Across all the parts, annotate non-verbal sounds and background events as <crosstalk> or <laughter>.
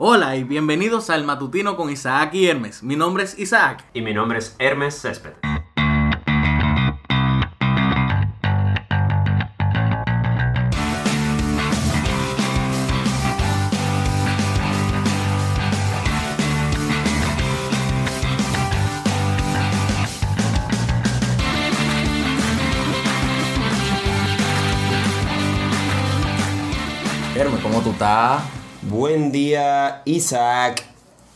Hola y bienvenidos al Matutino con Isaac y Hermes. Mi nombre es Isaac. Y mi nombre es Hermes Césped. Hermes, ¿cómo tú estás? Buen día, Isaac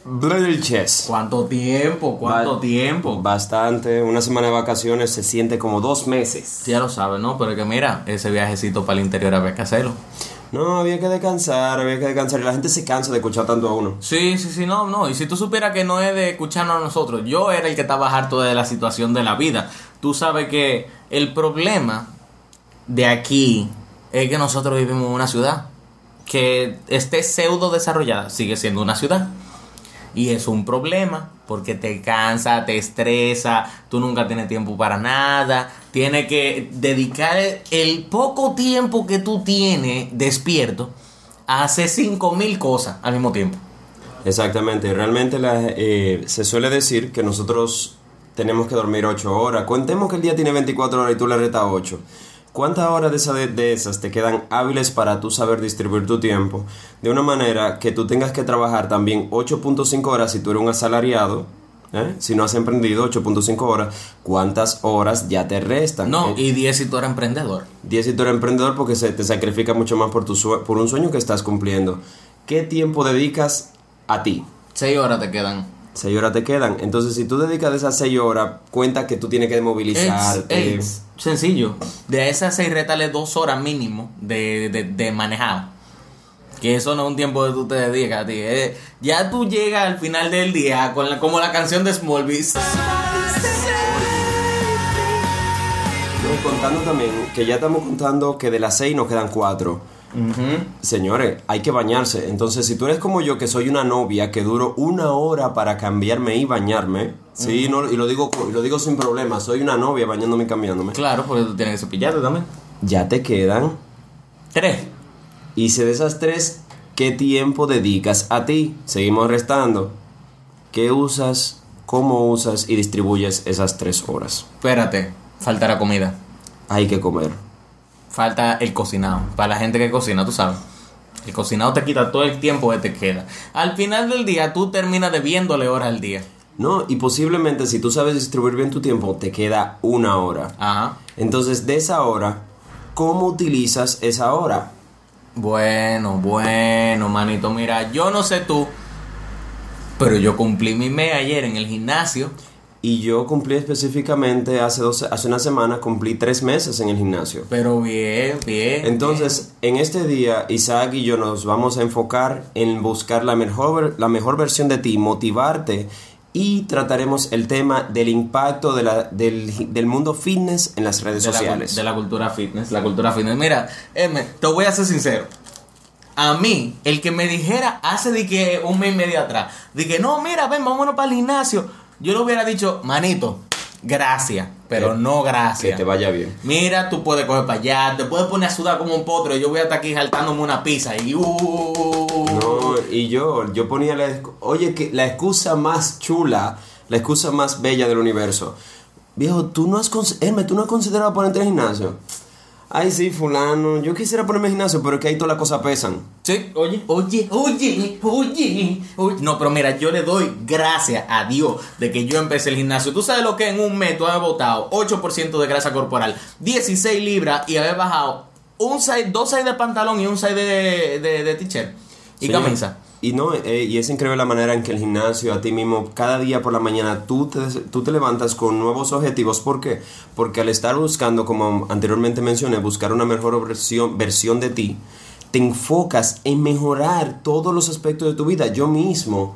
Brulches. ¿Cuánto tiempo? ¿Cuánto tiempo? Bastante. Una semana de vacaciones se siente como dos meses. Ya lo sabes, ¿no? Pero es que mira, ese viajecito para el interior había que hacerlo. No, había que descansar, había que descansar. Y la gente se cansa de escuchar tanto a uno. Sí, sí, sí, no, no. Y si tú supieras que no es de escucharnos a nosotros, yo era el que estaba harto de la situación de la vida. Tú sabes que el problema de aquí es que nosotros vivimos en una ciudad que esté pseudo desarrollada, sigue siendo una ciudad. Y es un problema porque te cansa, te estresa, tú nunca tienes tiempo para nada, tienes que dedicar el poco tiempo que tú tienes despierto a hacer 5000 cosas al mismo tiempo. Exactamente. Realmente eh, se suele decir que nosotros tenemos que dormir 8 horas. Contemos que el día tiene 24 horas y tú le retas 8. ¿Cuántas horas de, esa- de esas te quedan hábiles para tú saber distribuir tu tiempo? De una manera que tú tengas que trabajar también 8.5 horas si tú eres un asalariado. ¿eh? Si no has emprendido 8.5 horas, ¿cuántas horas ya te restan? No, Eh, y 10 si tú eres emprendedor. 10 si tú eres emprendedor porque se te sacrifica mucho más por, tu por un sueño que estás cumpliendo. ¿Qué tiempo dedicas a ti? 6 horas te quedan. 6 horas te quedan. Entonces, si tú dedicas de esas 6 horas, cuenta que tú tienes que es sencillo. De esas 6 retales 2 horas mínimo de, de, de manejado. Que eso no es un tiempo que tú te dedicas a ti. eh. Ya tú llegas al final del día con la- como la canción de Smallville. No, contando también, que ya estamos contando que de las 6 nos quedan 4. Señores, hay que bañarse. Entonces, si tú eres como yo, que soy una novia, que duro una hora para cambiarme y bañarme, sí, no, y lo digo, y lo digo sin problema, soy una novia bañándome y cambiándome. Claro, porque tú tienes que cepillarte también. Ya te quedan. 3. Y si de esas tres, ¿qué tiempo dedicas a ti? Seguimos restando. ¿Qué usas? ¿Cómo usas y distribuyes esas tres horas? Espérate, falta la comida. Hay que comer. Falta el cocinado. Para la gente que cocina, tú sabes. El cocinado te quita todo el tiempo que te queda. Al final del día, tú terminas debiéndole horas al día. No, y posiblemente si tú sabes distribuir bien tu tiempo, te queda una hora. Ajá. Entonces, de esa hora, ¿cómo utilizas esa hora? Bueno, bueno, manito. Mira, yo no sé tú, pero yo cumplí mi mes ayer en el gimnasio. Y yo cumplí específicamente hace, hace una semana, cumplí tres meses en el gimnasio. Pero bien, bien. Entonces, en este día, Isaac y yo nos vamos a enfocar en buscar la mejor, la mejor versión de ti, motivarte y trataremos el tema del impacto de la- del, del mundo fitness en las redes de la, sociales. de la cultura fitness, la cultura fitness. Mira, te voy a ser sincero. A mí, el que me dijera hace de que un mes y medio atrás, de que no, mira, ven, vámonos para el gimnasio, yo le hubiera dicho, manito, gracias, pero Que- no que gracias. te vaya bien. Mira, tú puedes coger para allá, te puedes poner a sudar como un potro. Yo voy a estar aquí saltándome una pizza y. Uh, No, y yo, yo ponía la, oye, que la excusa más chula, la excusa más bella del universo. Viejo, tú no has, Hermes, tú no has considerado ponerte en el gimnasio. Ay, sí, fulano, yo quisiera ponerme en gimnasio, pero es que ahí todas las cosas pesan. Sí, oye, oye, oye, oye, oye. No, pero mira, yo le doy gracias a Dios de que yo empecé el gimnasio. Tú sabes lo que en un mes tú has botado 8% de grasa corporal, 16 libras y haber bajado un size, dos size de pantalón y un size de, de, de t-shirt y Sí. camisa. Y no, eh, y es increíble la manera en que el gimnasio, a ti mismo, cada día por la mañana tú te, tú te levantas con nuevos objetivos. ¿Por qué? Porque al estar buscando, como anteriormente mencioné, buscar una mejor versión, versión de ti, te enfocas en mejorar todos los aspectos de tu vida. Yo mismo,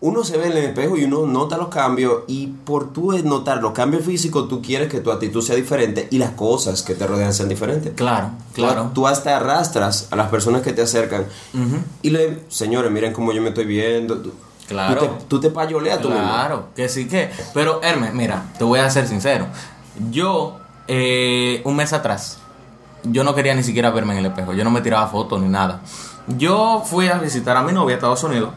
uno se ve en el espejo y uno nota los cambios y por tú notar los cambios físicos, tú quieres que tu actitud sea diferente y las cosas que te rodean sean diferentes. Claro, claro. Tú, hasta arrastras a las personas que te acercan. Y le, señores, miren cómo yo me estoy viendo. Tú, Claro. Tú te, tú te payoleas tú mismo. Claro, que sí que. Pero Hermes, mira, te voy a ser sincero. Yo, eh, un mes atrás, yo no quería ni siquiera verme en el espejo. Yo no me tiraba fotos ni nada. Yo fui a visitar a mi novia a Estados Unidos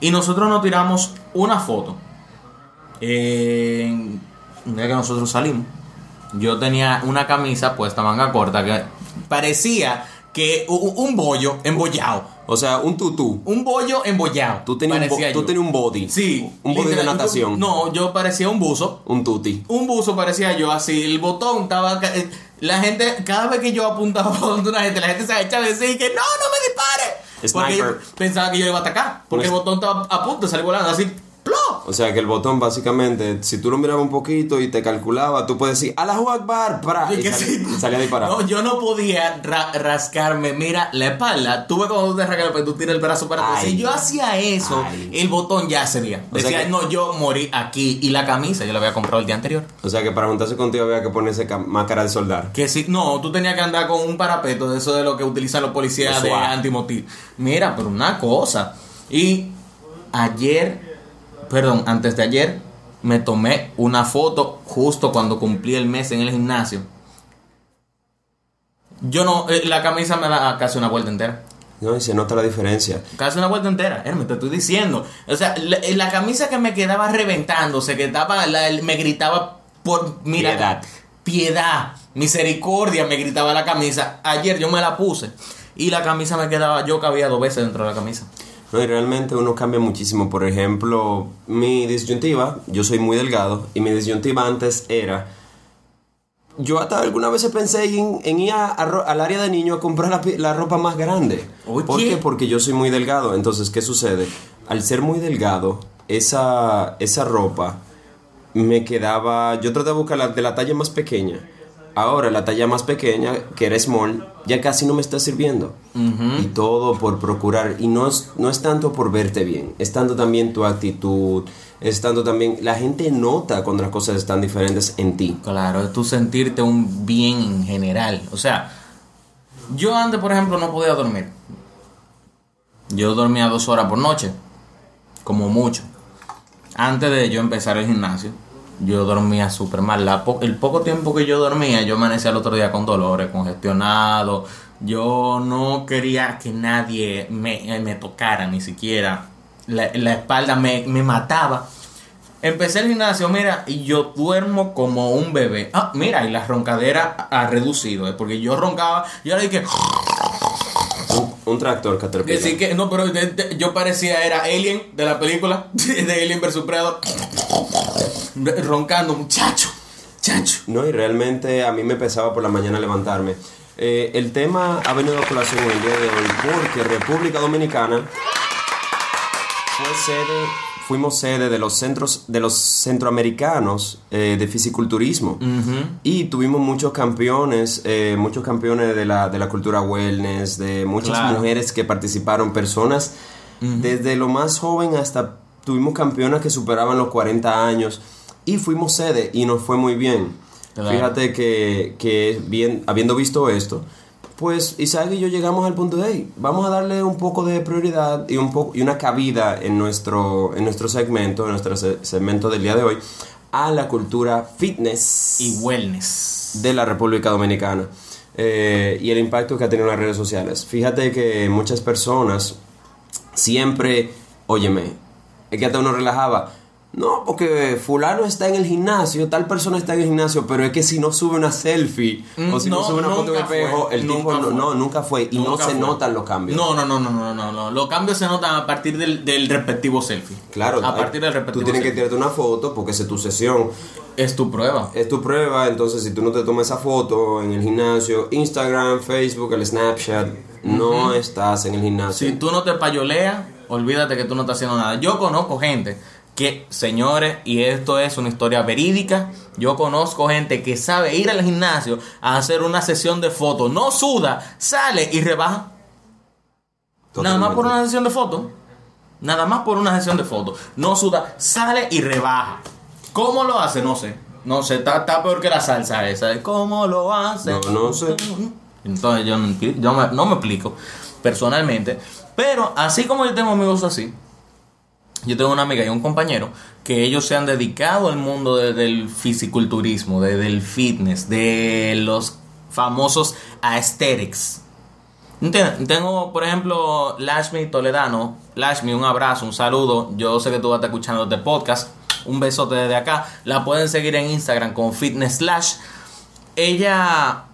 y nosotros nos tiramos una foto. En un día que nosotros salimos, yo tenía una camisa puesta manga corta que parecía que un bollo embollado. O sea, un tutú. Un bollo embollado. Tú tenías un, tú tenías un body. Sí. Un body de natación. No, yo parecía un buzo. Un tuti. Un buzo parecía yo así. El botón estaba. eh, La gente, cada vez que yo apuntaba <laughs> donde una gente, la gente se echaba y decía que no, no me dispare. Sniper. ellos pensaban que yo iba a atacar. Porque el Un- botón estaba a punto de salir volando así. ¡Plo! O sea que el botón básicamente, si tú lo mirabas un poquito y te calculaba, tú puedes decir, ¡Allahu Akbar! Para, y, Y que sal- sí. salía disparado. No, yo no podía ra- rascarme, mira, la espalda. Tuve cuando tú te rascas, tú tiras el brazo para atrás. Si yo hacía eso, Ay. el botón ya sería. O sea Decía, que- no, yo morí aquí. Y la camisa yo la había comprado el día anterior. O sea que para juntarse contigo había que ponerse ca- máscara de soldar. Que si, no, tú tenías que andar con un parapeto de eso de lo que utilizan los policías Eso de antimotil. Mira, pero una cosa. Y ayer, perdón, antes de ayer, me tomé una foto justo cuando cumplí el mes en el gimnasio. Yo no, eh, la camisa me da casi una vuelta entera. No, y se nota la diferencia. Casi una vuelta entera, Hermes, te estoy diciendo. O sea, la, la camisa que me quedaba reventándose, que estaba, la- me gritaba por, mira, Piedad. piedad, misericordia, me gritaba la camisa. Ayer yo me la puse y la camisa me quedaba, yo cabía dos veces dentro de la camisa. No, y realmente uno cambia muchísimo. Por ejemplo, mi disyuntiva, yo soy muy delgado, y mi disyuntiva antes era. Yo hasta algunas veces pensé en, en ir a- a ro- al área de niño a comprar la, la ropa más grande. Oye. ¿Por qué? Porque yo soy muy delgado. Entonces, ¿qué sucede? Al ser muy delgado, esa, esa ropa me quedaba. Yo traté de buscar la de la talla más pequeña. Ahora, la talla más pequeña, que era small, ya casi no me está sirviendo. Y todo por procurar. Y no es, no es tanto por verte bien, es tanto también tu actitud, es tanto también. La gente nota cuando las cosas están diferentes en ti. Claro, es tú sentirte un bien en general. O sea, yo antes, por ejemplo, no podía dormir. Yo dormía dos horas por noche, como mucho. Antes de yo empezar el gimnasio, yo dormía súper mal. La po- el poco tiempo que yo dormía, yo amanecía el otro día con dolores, congestionado. Yo no quería que nadie me, me tocara, ni siquiera. La, la espalda me, me mataba. Empecé el gimnasio, mira, y yo duermo como un bebé. Ah, mira, y la roncadera ha reducido, ¿eh? porque yo roncaba, yo ahora dije, Un, un tractor que Caterpillar. sí que, no, pero de- de- yo parecía, era Alien de la película, <laughs> de Alien vs Predator, <laughs> roncando, muchacho, chacho. No, y realmente a mí me pesaba por la mañana levantarme. Eh, el tema ha venido a colación el día de hoy porque República Dominicana fue sede, fuimos sede de los centros de los centroamericanos eh, de fisiculturismo y tuvimos muchos campeones, eh, muchos campeones de la, de la cultura wellness, de muchas Claro. mujeres que participaron, personas desde lo más joven hasta tuvimos campeonas que superaban los 40 años y fuimos sede y nos fue muy bien. Claro. Fíjate que, que bien, habiendo visto esto, pues Isaac y yo llegamos al punto de, hey, vamos a darle un poco de prioridad y, un poco, y una cabida en nuestro, en nuestro segmento, en nuestro se- segmento del día de hoy, a la cultura fitness Y wellness. de la República Dominicana eh, y el impacto que ha tenido en las redes sociales. Fíjate que muchas personas siempre, óyeme, es que hasta uno relajaba. No, porque fulano está en el gimnasio, tal persona está en el gimnasio, pero es que si no sube una selfie Mm, o si no, no, sube una foto en nunca espejo, el tipo no, nunca fue y no se fue. notan los cambios. No, no, no, no, no, no, no. Los cambios se notan a partir del, del respectivo selfie. Claro, A partir del tú respectivo tienes que tirarte una foto porque esa es tu sesión. Es tu prueba. Es tu prueba, entonces si tú no te tomas esa foto en el gimnasio, Instagram, Facebook, el Snapchat, no estás en el gimnasio. Si tú no te payoleas, olvídate que tú no estás haciendo nada. Yo conozco gente que, señores, y esto es una historia verídica, yo conozco gente que sabe ir al gimnasio a hacer una sesión de fotos, no suda, sale y rebaja. Nada más por una sesión de fotos. Nada más por una sesión de fotos. No suda, sale y rebaja. ¿Cómo lo hace? No sé. No sé, está, está peor que la salsa esa. ¿Cómo lo hace? No, no sé. Entonces yo, no, yo me- no me explico personalmente. Pero así como yo tengo amigos así, yo tengo una amiga y un compañero que ellos se han dedicado al mundo de- del fisiculturismo, de- del fitness, de los famosos aesthetics. Tengo, por ejemplo, Lashmi Toledano. Lashmi, un abrazo, un saludo. Yo sé que tú vas a estar escuchando este podcast. Un besote desde acá. La pueden seguir en Instagram como Fitness Slash. Ella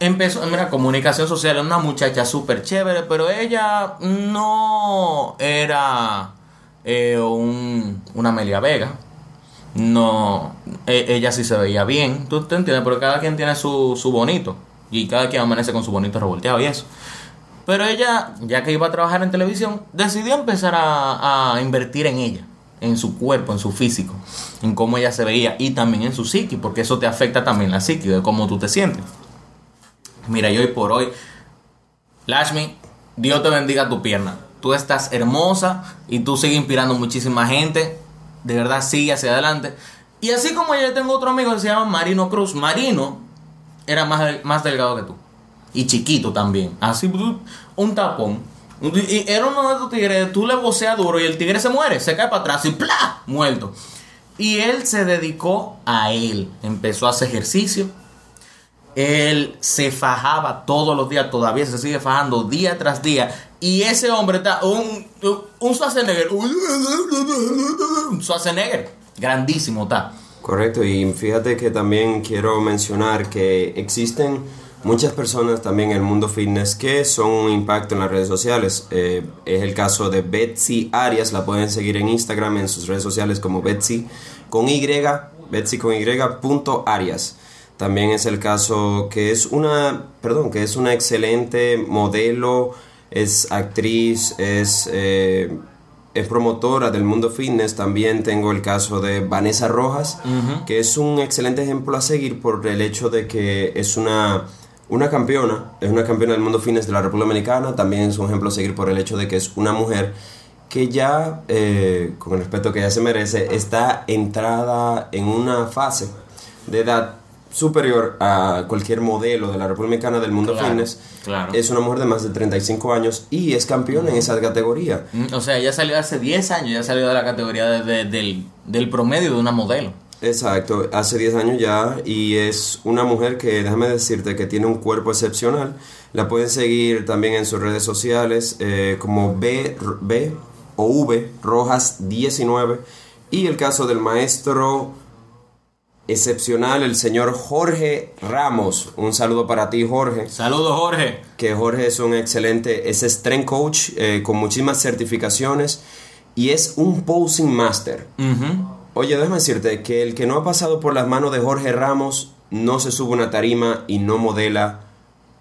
empezó, mira, comunicación social, una muchacha súper chévere, pero ella no era eh, un, una Amelia Vega. No, e- ella sí se veía bien, tú te entiendes, pero cada quien tiene su, su bonito y cada quien amanece con su bonito revolteado y eso. Pero ella, ya que iba a trabajar en televisión, decidió empezar a, a invertir en ella, en su cuerpo, en su físico, en cómo ella se veía y también en su psiqui, porque eso te afecta también la psiqui, de cómo tú te sientes. Mira, y hoy por hoy, Lashmi, Dios te bendiga tu pierna. Tú estás hermosa y tú sigues inspirando muchísima gente. De verdad, sigue hacia adelante. Y así como yo tengo otro amigo que se llama Marino Cruz. Marino era más, más delgado que tú. Y chiquito también. Así, un tapón. Y era uno de estos tigres, tú le voceas duro y el tigre se muere, se cae para atrás y ¡plá! Muerto. Y él se dedicó a él. Empezó a hacer ejercicio. Él se fajaba todos los días, todavía se sigue fajando día tras día. Y ese hombre está un, un Schwarzenegger. Un Schwarzenegger. Grandísimo está. Correcto, y fíjate que también quiero mencionar que existen muchas personas también en el mundo fitness que son un impacto en las redes sociales. Eh, es el caso de Betsy Arias, la pueden seguir en Instagram, en sus redes sociales como Betsy con Y, Betsy con Y, punto Arias. También es el caso que es una, perdón, que es una excelente modelo, es actriz, es... eh, es promotora del mundo fitness. También tengo el caso de Vanessa Rojas, que es un excelente ejemplo a seguir por el hecho de que es una, una campeona, es una campeona del mundo fitness de la República Dominicana. También es un ejemplo a seguir por el hecho de que es una mujer que ya, eh, con el respeto que ella se merece, está entrada en una fase de edad superior a cualquier modelo de la República Dominicana del mundo Claro, fitness. claro. Es una mujer de más de 35 años y es campeona en esa categoría. Mm, O sea, ya salió hace 10 años, ya salió de la categoría de- de- del, del promedio de una modelo. Exacto, hace 10 años ya y es una mujer que, déjame decirte, que tiene un cuerpo excepcional. La pueden seguir también en sus redes sociales eh, como B, B o V Rojas 19 y el caso del maestro excepcional, el señor Jorge Ramos. Un saludo para ti, Jorge. Saludos, Jorge. que Jorge es un excelente, es strength coach eh, con muchísimas certificaciones y es un posing master. Oye, déjame decirte que el que no ha pasado por las manos de Jorge Ramos no se sube una tarima y no modela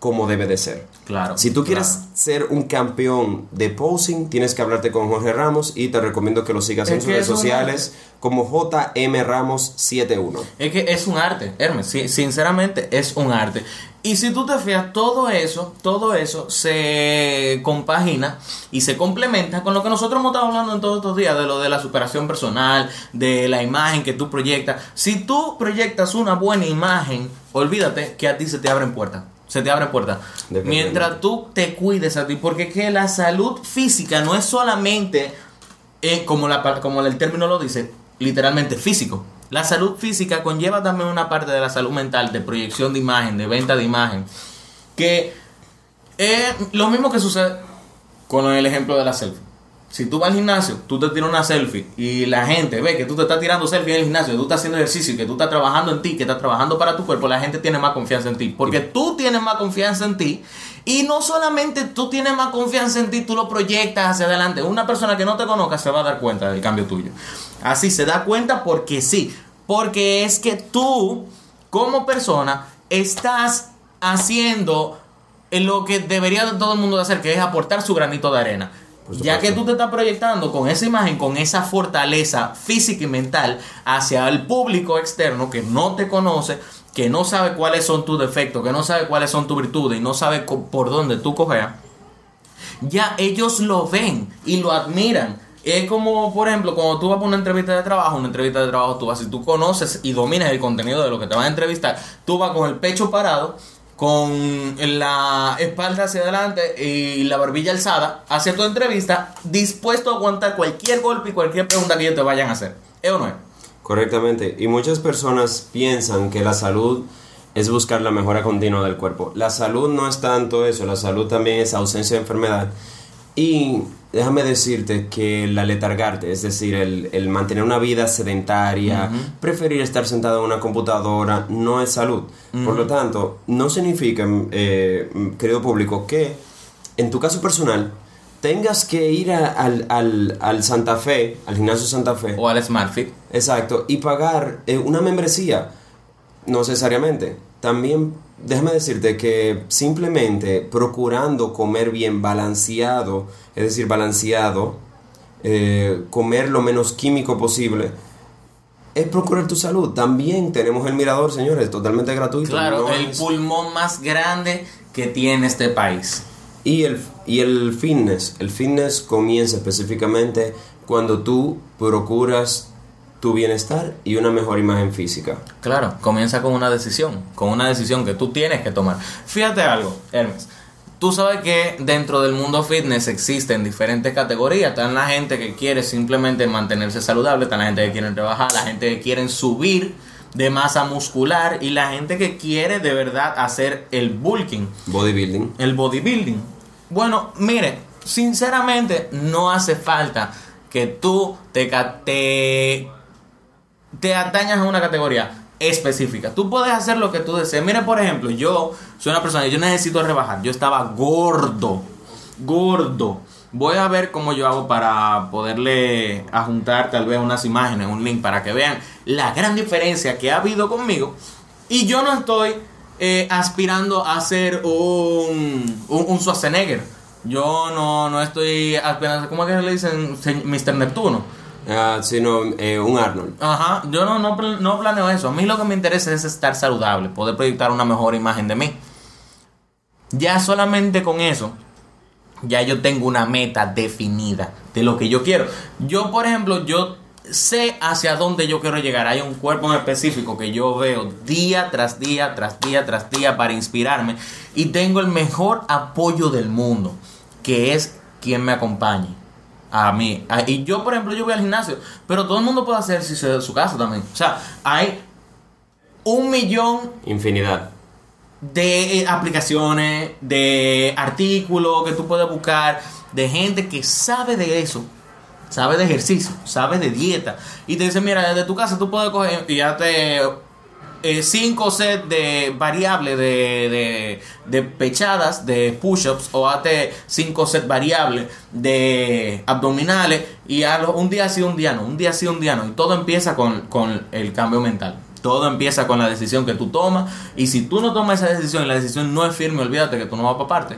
como debe de ser. Claro. Si tú claro. quieres ser un campeón de posing, tienes que hablarte con Jorge Ramos y te recomiendo que lo sigas Es en sus redes una- sociales como JM Ramos 71. Es que es un arte, Hermes, sí, sinceramente es un arte. Y si tú te fijas, todo eso, todo eso se compagina y se complementa con lo que nosotros hemos estado hablando en todos estos días, de lo de la superación personal, de la imagen que tú proyectas. Si tú proyectas una buena imagen, olvídate que a ti se te abren puertas. Se te abren puertas. Mientras tú te cuides a ti, porque es que la salud física no es solamente eh, como, la, como el término lo dice, literalmente físico. La salud física conlleva también una parte de la salud mental, de proyección de imagen, de venta de imagen, que es lo mismo que sucede con el ejemplo de la selfie. Si tú vas al gimnasio, tú te tiras una selfie y la gente ve que tú te estás tirando selfie en el gimnasio, que tú estás haciendo ejercicio, que tú estás trabajando en ti, que estás trabajando para tu cuerpo, la gente tiene más confianza en ti. Porque tú tienes más confianza en ti y no solamente tú tienes más confianza en ti, tú lo proyectas hacia adelante. Una persona que no te conozca se va a dar cuenta del cambio tuyo. Así se da cuenta porque sí. Porque es que tú, como persona, estás haciendo lo que debería de todo el mundo hacer, que es aportar su granito de arena. Ya que tú te estás proyectando con esa imagen, con esa fortaleza física y mental hacia el público externo que no te conoce, que no sabe cuáles son tus defectos, que no sabe cuáles son tus virtudes y no sabe por dónde tú cojeas, ya ellos lo ven y lo admiran. Es como, por ejemplo, cuando tú vas para una entrevista de trabajo, una entrevista de trabajo, tú vas, si tú conoces y dominas el contenido de lo que te van a entrevistar, tú vas con el pecho parado, con la espalda hacia adelante y la barbilla alzada hacia tu entrevista, dispuesto a aguantar cualquier golpe y cualquier pregunta que ellos te vayan a hacer. ¿Es o no es? Correctamente. Y muchas personas piensan que la salud es buscar la mejora continua del cuerpo. La salud no es tanto eso, la salud también es ausencia de enfermedad. Y déjame decirte que la letargarte, es decir, el, el mantener una vida sedentaria, preferir estar sentado en una computadora, no es salud. Por lo tanto, no significa, eh, querido público, que en tu caso personal tengas que ir a- al, al- al Santa Fe, al gimnasio Santa Fe, O al SmartFit. Exacto, y pagar eh, una membresía, no necesariamente. También déjame decirte que simplemente procurando comer bien balanceado, es decir, balanceado, eh, comer lo menos químico posible, es procurar tu salud. También tenemos el mirador, señores, totalmente gratuito. Claro, no el es- pulmón más grande que tiene este país. Y el, y el fitness, el fitness comienza específicamente cuando tú procuras tu bienestar y una mejor imagen física. Claro, comienza con una decisión, con una decisión que tú tienes que tomar. Fíjate algo, Hermes. Tú sabes que dentro del mundo fitness existen diferentes categorías. Está la gente que quiere simplemente mantenerse saludable, está la gente que quiere rebajar, la gente que quiere subir de masa muscular y la gente que quiere de verdad hacer el bulking, Bodybuilding. el bodybuilding. Bueno, mire, sinceramente no hace falta que tú te, te te atañas a una categoría específica. Tú puedes hacer lo que tú desees. Mira, por ejemplo, yo soy una persona, yo necesito rebajar. Yo estaba gordo, gordo. Voy a ver cómo yo hago para poderle adjuntar tal vez unas imágenes, un link para que vean la gran diferencia que ha habido conmigo. Y yo no estoy eh, aspirando a ser un, un, Schwarzenegger. Yo no, no estoy aspirando, ¿cómo que le dicen? Mr. Neptuno. Ah, sino eh, un Arnold. Ajá, yo no, no, no planeo eso. A mí lo que me interesa es estar saludable, poder proyectar una mejor imagen de mí. Ya solamente con eso, ya yo tengo una meta definida de lo que yo quiero. Yo, por ejemplo, yo sé hacia dónde yo quiero llegar. Hay un cuerpo en específico que yo veo día tras día, tras día, tras día para inspirarme. Y tengo el mejor apoyo del mundo, que es quien me acompañe. A mí. A- Y yo, por ejemplo, yo voy al gimnasio, pero todo el mundo puede hacer ejercicio de su casa también. O sea, hay un millón Infinidad. de eh, aplicaciones, de artículos que tú puedes buscar, de gente que sabe de eso, sabe de ejercicio, sabe de dieta. Y te dice, mira, desde tu casa tú puedes coger y darte eh, cinco sets de variables de, de, de pechadas, de push-ups, o hazte cinco sets variables de abdominales, y hazlo un día sí, un día no, un día sí, un día no. Y todo empieza con, con el cambio mental. Todo empieza con la decisión que tú tomas. Y si tú no tomas esa decisión y la decisión no es firme, olvídate que tú no vas para parte.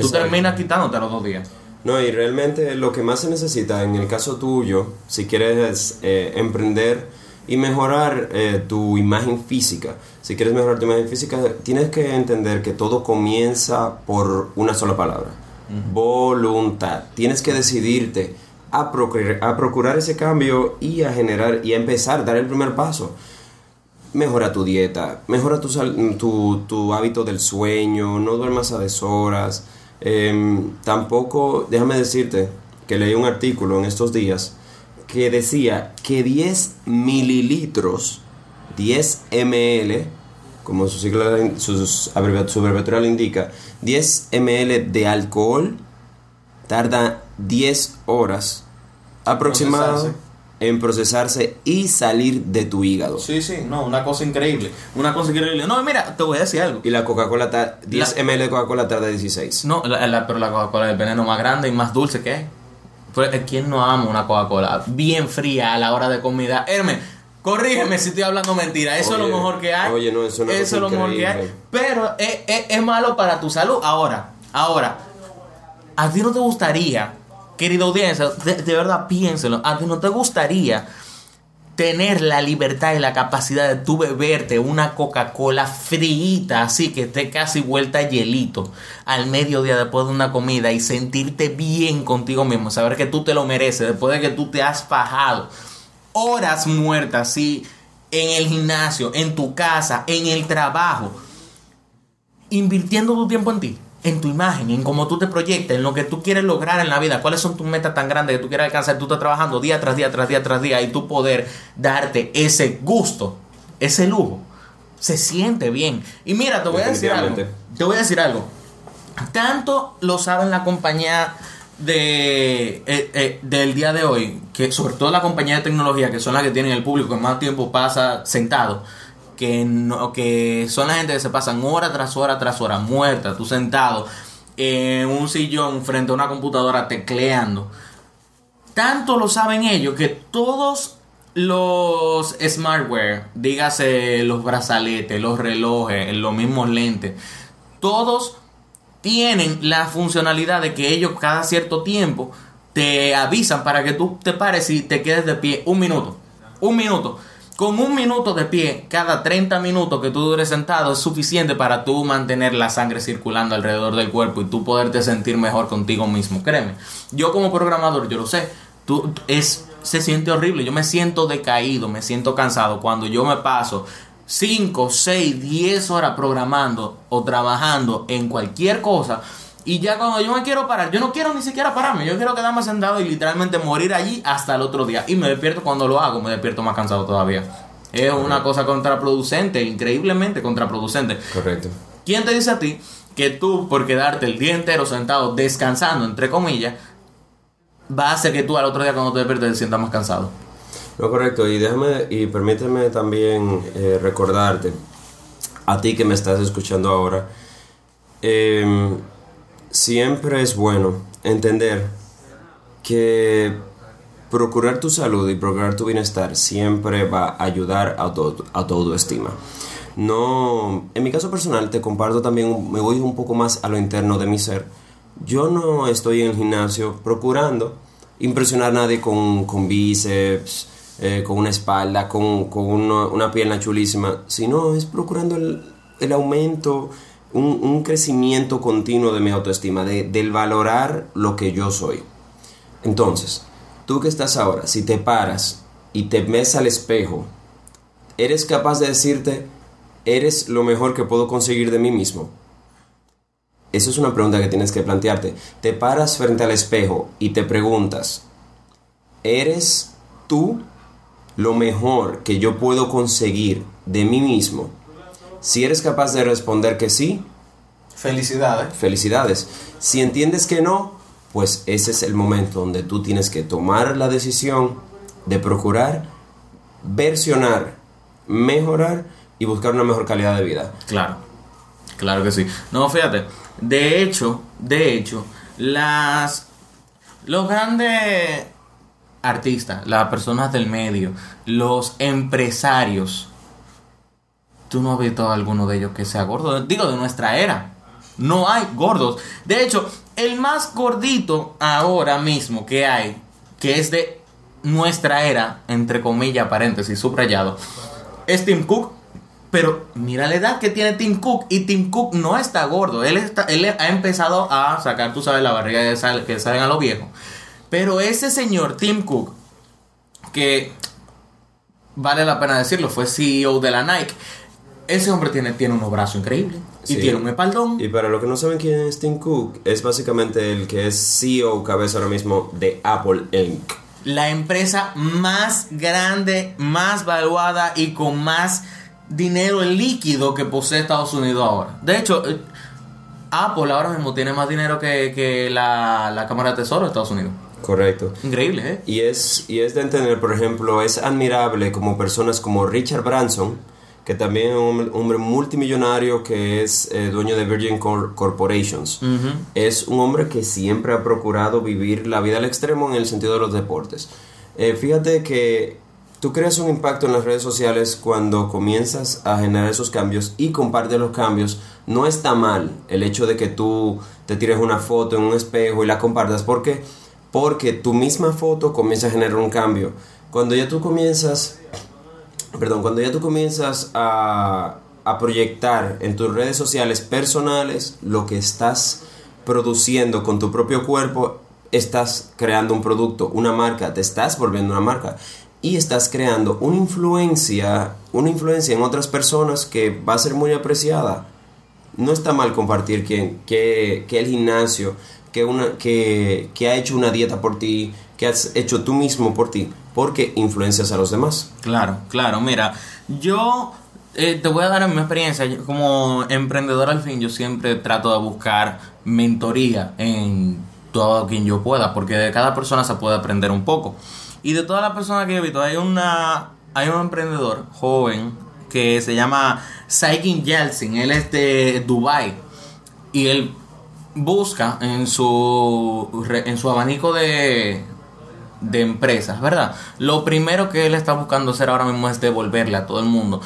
Tú terminas quitándote a los dos días. No, y realmente lo que más se necesita en el caso tuyo, si quieres eh, emprender y mejorar eh, tu imagen física, si quieres mejorar tu imagen física, tienes que entender que todo comienza por una sola palabra, voluntad. Tienes que decidirte a procurar, a procurar ese cambio y a generar y a empezar, dar el primer paso. Mejora tu dieta, mejora tu, sal- tu, tu hábito del sueño, no duermas a deshoras. Em, tampoco, déjame decirte que leí un artículo en estos días que decía que 10 mililitros, 10 ml, como su sigla, abrevi- su abreviatura lo indica, 10 ml de alcohol tarda 10 horas aproximado Procesarse. en procesarse y salir de tu hígado. Sí, sí, no, una cosa increíble. Una cosa increíble. No, mira, te voy a decir algo. Y la Coca-Cola, ta- 10 ml de Coca-Cola tarda 16. No, la- la- pero la Coca-Cola es el veneno más grande y más dulce que es. ¿Quién no ama una Coca-Cola bien fría a la hora de comida? Hermes, corrígeme si estoy hablando mentira. Eso es lo mejor que hay. oye, no, Eso cosa es lo mejor que hay. Pero es, es- es malo para tu salud. Ahora, ahora, ¿a ti no te gustaría, querido audiencia, de, de verdad piénselo, ¿a ti no te gustaría tener la libertad y la capacidad de tú beberte una Coca-Cola fríita, así que esté casi vuelta a hielito al mediodía después de una comida y sentirte bien contigo mismo, saber que tú te lo mereces después de que tú te has fajado. Horas muertas, sí, en el gimnasio, en tu casa, en el trabajo, invirtiendo tu tiempo en ti, en tu imagen, en cómo tú te proyectas, en lo que tú quieres lograr en la vida, cuáles son tus metas tan grandes que tú quieres alcanzar, tú estás trabajando día tras día, tras día, tras día, y tú poder darte ese gusto, ese lujo, se siente bien. Y mira, te voy a decir algo. Te voy a decir algo. Tanto lo saben la compañía de eh, eh, del día de hoy, que sobre todo la compañía de tecnología, que son las que tienen el público que más tiempo pasa sentado, que no, que son la gente que se pasan hora tras hora tras hora muerta, tú sentado en un sillón frente a una computadora tecleando. Tanto lo saben ellos que todos los smartware, dígase los brazaletes, los relojes, los mismos lentes, todos tienen la funcionalidad de que ellos cada cierto tiempo te avisan para que tú te pares y te quedes de pie un minuto. Un minuto. Con un minuto de pie, cada 30 minutos que tú dures sentado es suficiente para tú mantener la sangre circulando alrededor del cuerpo y tú poderte sentir mejor contigo mismo. Créeme, yo como programador, yo lo sé, tú, es, se siente horrible, yo me siento decaído, me siento cansado cuando yo me paso 5, 6, 10 horas programando o trabajando en cualquier cosa. Y ya cuando yo me quiero parar, yo no quiero ni siquiera pararme, yo quiero quedarme sentado y literalmente morir allí hasta el otro día. Y me despierto cuando lo hago, me despierto más cansado todavía. Es una cosa contraproducente, increíblemente contraproducente. Correcto. ¿Quién te dice a ti que tú, por quedarte el día entero sentado descansando, entre comillas, va a hacer que tú al otro día cuando te despiertes te sientas más cansado? No, correcto. Y déjame y permíteme también eh, recordarte a ti que me estás escuchando ahora. em, siempre es bueno entender que procurar tu salud y procurar tu bienestar siempre va a ayudar a tu, a tu autoestima. No, en mi caso personal te comparto también, me voy un poco más a lo interno de mi ser. Yo no estoy en el gimnasio procurando impresionar a nadie con, con bíceps, eh, con una espalda, con, con una, pierna chulísima, sino es procurando el, el aumento, un, un crecimiento continuo de mi autoestima, de, del valorar lo que yo soy. Entonces, tú que estás ahora, si te paras y te ves al espejo, ¿eres capaz de decirte, eres lo mejor que puedo conseguir de mí mismo? Esa es una pregunta que tienes que plantearte. Te paras frente al espejo y te preguntas, ¿eres tú lo mejor que yo puedo conseguir de mí mismo? Si eres capaz de responder que sí, Felicidades. felicidades. Si entiendes que no, pues ese es el momento donde tú tienes que tomar la decisión de procurar versionar, mejorar y buscar una mejor calidad de vida. Claro, claro que sí. No, fíjate, de hecho, de hecho, las los grandes artistas, las personas del medio, los empresarios, tú no has visto alguno de ellos que sea gordo, digo de nuestra era. No hay gordos. De hecho, el más gordito ahora mismo que hay, que es de nuestra era, entre comillas, paréntesis, subrayado, es Tim Cook. Pero mira la edad que tiene Tim Cook y Tim Cook no está gordo. Él, está, él ha empezado a sacar, tú sabes, la barriga que, sal- que salen a los viejos. Pero ese señor, Tim Cook, que vale la pena decirlo, fue CEO de la Nike. Ese hombre tiene, tiene unos brazos increíbles. Y tiene un espaldón. Y para los que no saben quién es Tim Cook, es básicamente el que es CEO cabeza ahora mismo de Apple Inc. la empresa más grande, más valuada y con más dinero líquido que posee Estados Unidos ahora. De hecho, eh, Apple ahora mismo tiene más dinero que, que la, la Cámara de Tesoro de Estados Unidos. Correcto. Increíble, ¿eh? Y es, y es de entender, por ejemplo, es admirable como personas como Richard Branson, que también es un hombre, multimillonario que es eh, dueño de Virgin Cor- Corporations. Es un hombre que siempre ha procurado vivir la vida al extremo en el sentido de los deportes. Eh, fíjate que tú creas un impacto en las redes sociales cuando comienzas a generar esos cambios y compartes los cambios. No está mal el hecho de que tú te tires una foto en un espejo y la compartas. ¿Por qué? Porque tu misma foto comienza a generar un cambio. Cuando ya tú comienzas perdón, cuando ya tú comienzas a, a proyectar en tus redes sociales personales lo que estás produciendo con tu propio cuerpo, estás creando un producto, una marca, te estás volviendo una marca y estás creando una influencia, una influencia en otras personas que va a ser muy apreciada. No está mal compartir que, que, el gimnasio, que, una, que, que ha hecho una dieta por ti, que has hecho tú mismo por ti, porque influencias a los demás. Claro, claro. Mira, yo eh, te voy a dar mi experiencia. Como emprendedor al fin, yo siempre trato de buscar mentoría en todo quien yo pueda, porque de cada persona se puede aprender un poco. Y de todas las personas que he visto, hay una hay un emprendedor joven que se llama Saikin Yeltsin. Él es de Dubai y él busca en su en su abanico de de empresas, ¿verdad? Lo primero que él está buscando hacer ahora mismo es devolverle a todo el mundo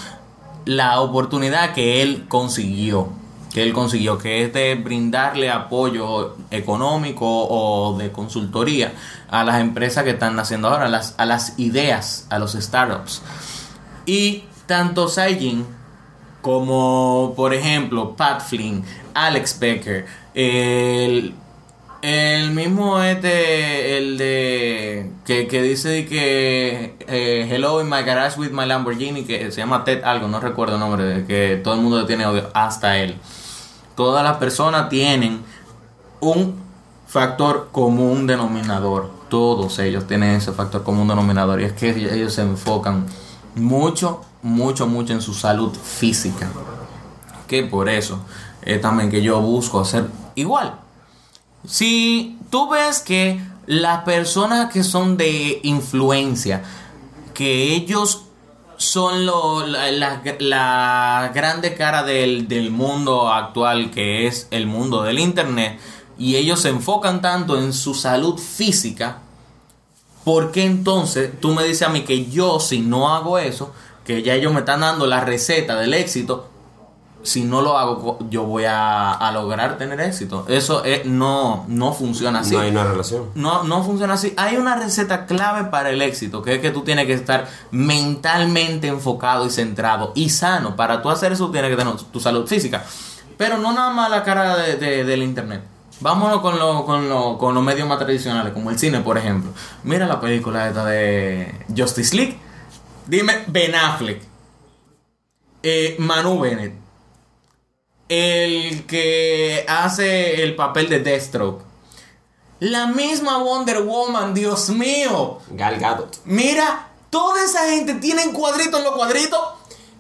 la oportunidad que él consiguió, que él consiguió, que es de brindarle apoyo económico o de consultoría a las empresas que están naciendo ahora, a las, a las ideas, a los startups. Y tanto Saijin como, por ejemplo, Pat Flynn, Alex Becker, el, el mismo este, el de que, que dice que eh, Hello in my garage with my Lamborghini, que se llama Ted algo, no recuerdo el nombre, que todo el mundo tiene odio, hasta él. Todas las personas tienen un factor común denominador. Todos ellos tienen ese factor común denominador. Y es que ellos se enfocan mucho, mucho, mucho en su salud física. Que por eso es también que yo busco hacer igual. Si tú ves que las personas que son de influencia, que ellos son lo- la, grande cara del, del mundo actual, que es el mundo del Internet, y ellos se enfocan tanto en su salud física, ¿por qué entonces tú me dices a mí que yo, si no hago eso, que ya ellos me están dando la receta del éxito, si no lo hago, yo voy a, a lograr tener éxito? Eso es- no, no funciona así. No hay una relación. No, no funciona así. Hay una receta clave para el éxito, que es que tú tienes que estar mentalmente enfocado y centrado y sano. Para tú hacer eso tienes que tener tu salud física. Pero no nada más la cara de- de- del internet. Vámonos con, lo- con, lo- con los medios más tradicionales, como el cine, por ejemplo. Mira la película esta de Justice League. Dime, Ben Affleck. Eh, Manu Bennett. El que hace el papel de Deathstroke. La misma Wonder Woman, Dios mío. Gal Gadot. Mira, toda esa gente tiene cuadritos en los cuadritos.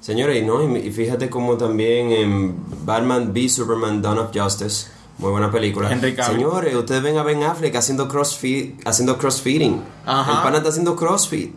Señores, y, no, y, fíjate como también en Batman v Superman Dawn of Justice, muy buena película. Señores, ustedes ven a Ben Affleck haciendo crossfit, haciendo crossfitting. Ajá. El pana está haciendo crossfit.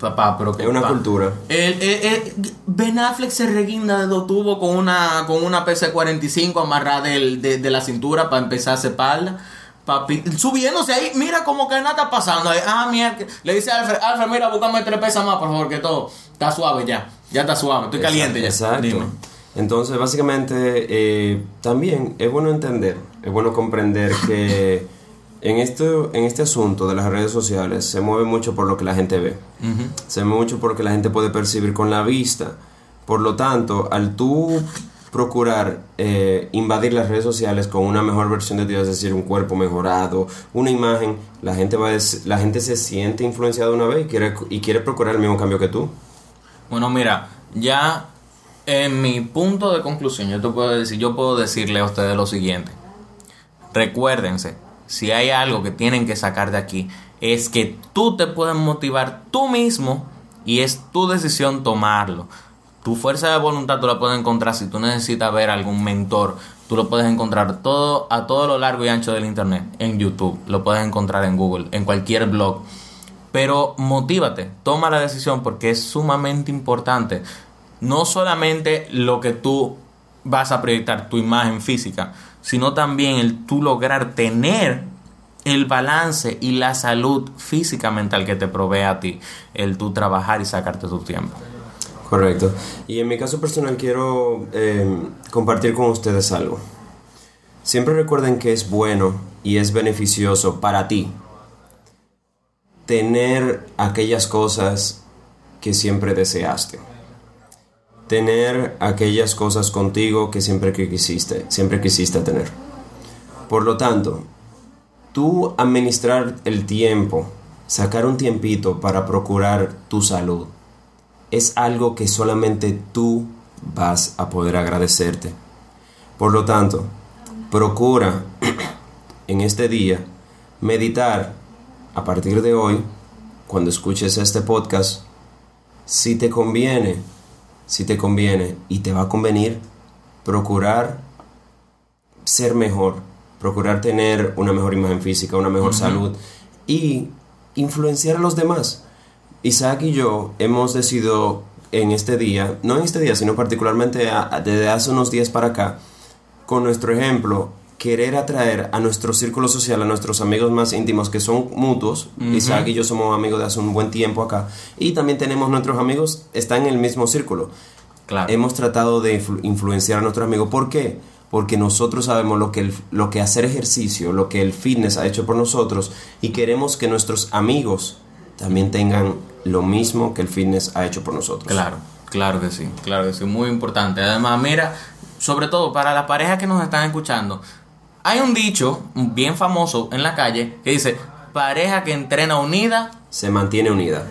Papá, pero que Es una cultura. El, el- el- ben Affleck se reguinda de dos tubos con una, con una PC-45 amarrada del- de, de la cintura para empezar a espalda. Papi, subiéndose ahí, mira cómo que nada está pasando. ahí. Ah, mierda. Le dice a Alfred, Alfred, mira, búscame tres pesas más, por favor, que todo está suave ya. Ya está suave, estoy caliente ya. Exacto. Dime. Entonces, básicamente, eh, también es bueno entender, es bueno comprender que <laughs> en, esto, en este asunto de las redes sociales se mueve mucho por lo que la gente ve. Ujú. Se mueve mucho por lo que la gente puede percibir con la vista. Por lo tanto, al tú procurar eh, invadir las redes sociales con una mejor versión de ti, es decir, un cuerpo mejorado, una imagen, la gente, va la gente se siente influenciada una vez y quiere, y quiere procurar el mismo cambio que tú. Bueno, mira, ya en mi punto de conclusión, yo te puedo decir, yo puedo decirle a ustedes lo siguiente. Recuérdense, si hay algo que tienen que sacar de aquí, es que tú te puedes motivar tú mismo y es tu decisión tomarlo. Tu fuerza de voluntad tú la puedes encontrar si tú necesitas ver algún mentor. Tú lo puedes encontrar todo a todo lo largo y ancho del internet, en YouTube, lo puedes encontrar en Google, en cualquier blog. Pero motívate, toma la decisión porque es sumamente importante. No solamente lo que tú vas a proyectar, tu imagen física, sino también el tú lograr tener el balance y la salud física mental que te provee a ti, el tú trabajar y sacarte tu tiempo. Correcto. Y en mi caso personal quiero eh, compartir con ustedes algo. Siempre recuerden que es bueno y es beneficioso para ti tener aquellas cosas que siempre deseaste. Tener aquellas cosas contigo que siempre quisiste, siempre quisiste tener. Por lo tanto, tú administrar el tiempo, sacar un tiempito para procurar tu salud, es algo que solamente tú vas a poder agradecerte. Por lo tanto, procura <clears throat> en este día meditar a partir de hoy, cuando escuches este podcast, si te conviene si te conviene y te va a convenir, procurar ser mejor, procurar tener una mejor imagen física, una mejor salud y influenciar a los demás. Isaac y yo hemos decidido en este día, no en este día, sino particularmente a- desde hace unos días para acá, con nuestro ejemplo, querer atraer a nuestro círculo social, a nuestros amigos más íntimos que son mutuos. Isaac y yo somos amigos de hace un buen tiempo acá. Y también tenemos nuestros amigos, están en el mismo círculo. Claro. Hemos tratado de influ- influenciar a nuestros amigos. ¿Por qué? Porque nosotros sabemos lo que, el- lo que hacer ejercicio, lo que el fitness ha hecho por nosotros y queremos que nuestros amigos también tengan lo mismo que el fitness ha hecho por nosotros. Claro, claro que sí, claro que sí, muy importante. Además, mira, sobre todo para las parejas que nos están escuchando, hay un dicho bien famoso en la calle que dice, pareja que entrena unida. Se mantiene unida.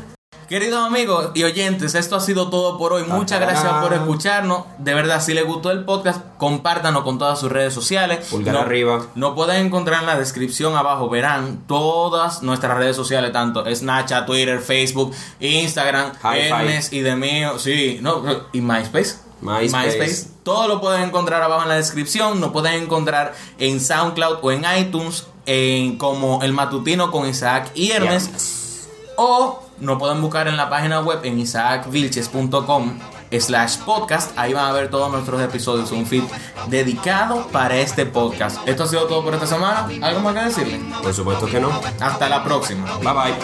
Queridos amigos y oyentes, esto ha sido todo por hoy. Muchas gracias por escucharnos. De verdad, si les gustó el podcast, compártanlo con todas sus redes sociales. Pulgar No- arriba. Nos pueden encontrar en la descripción abajo. Verán todas nuestras redes sociales, tanto Snapchat, Twitter, Facebook, Instagram. Hermes y de mío. Sí, no, y MySpace. MySpace. Todo lo pueden encontrar abajo en la descripción. Nos pueden encontrar en SoundCloud o en iTunes en, como El Matutino con Isaac y Hermes. O nos pueden buscar en la página web en isaacvilches.com slash podcast. Ahí van a ver todos nuestros episodios, un feed dedicado para este podcast. Esto ha sido todo por esta semana. ¿Algo más que decirle? Por supuesto que no. Hasta la próxima. Bye bye.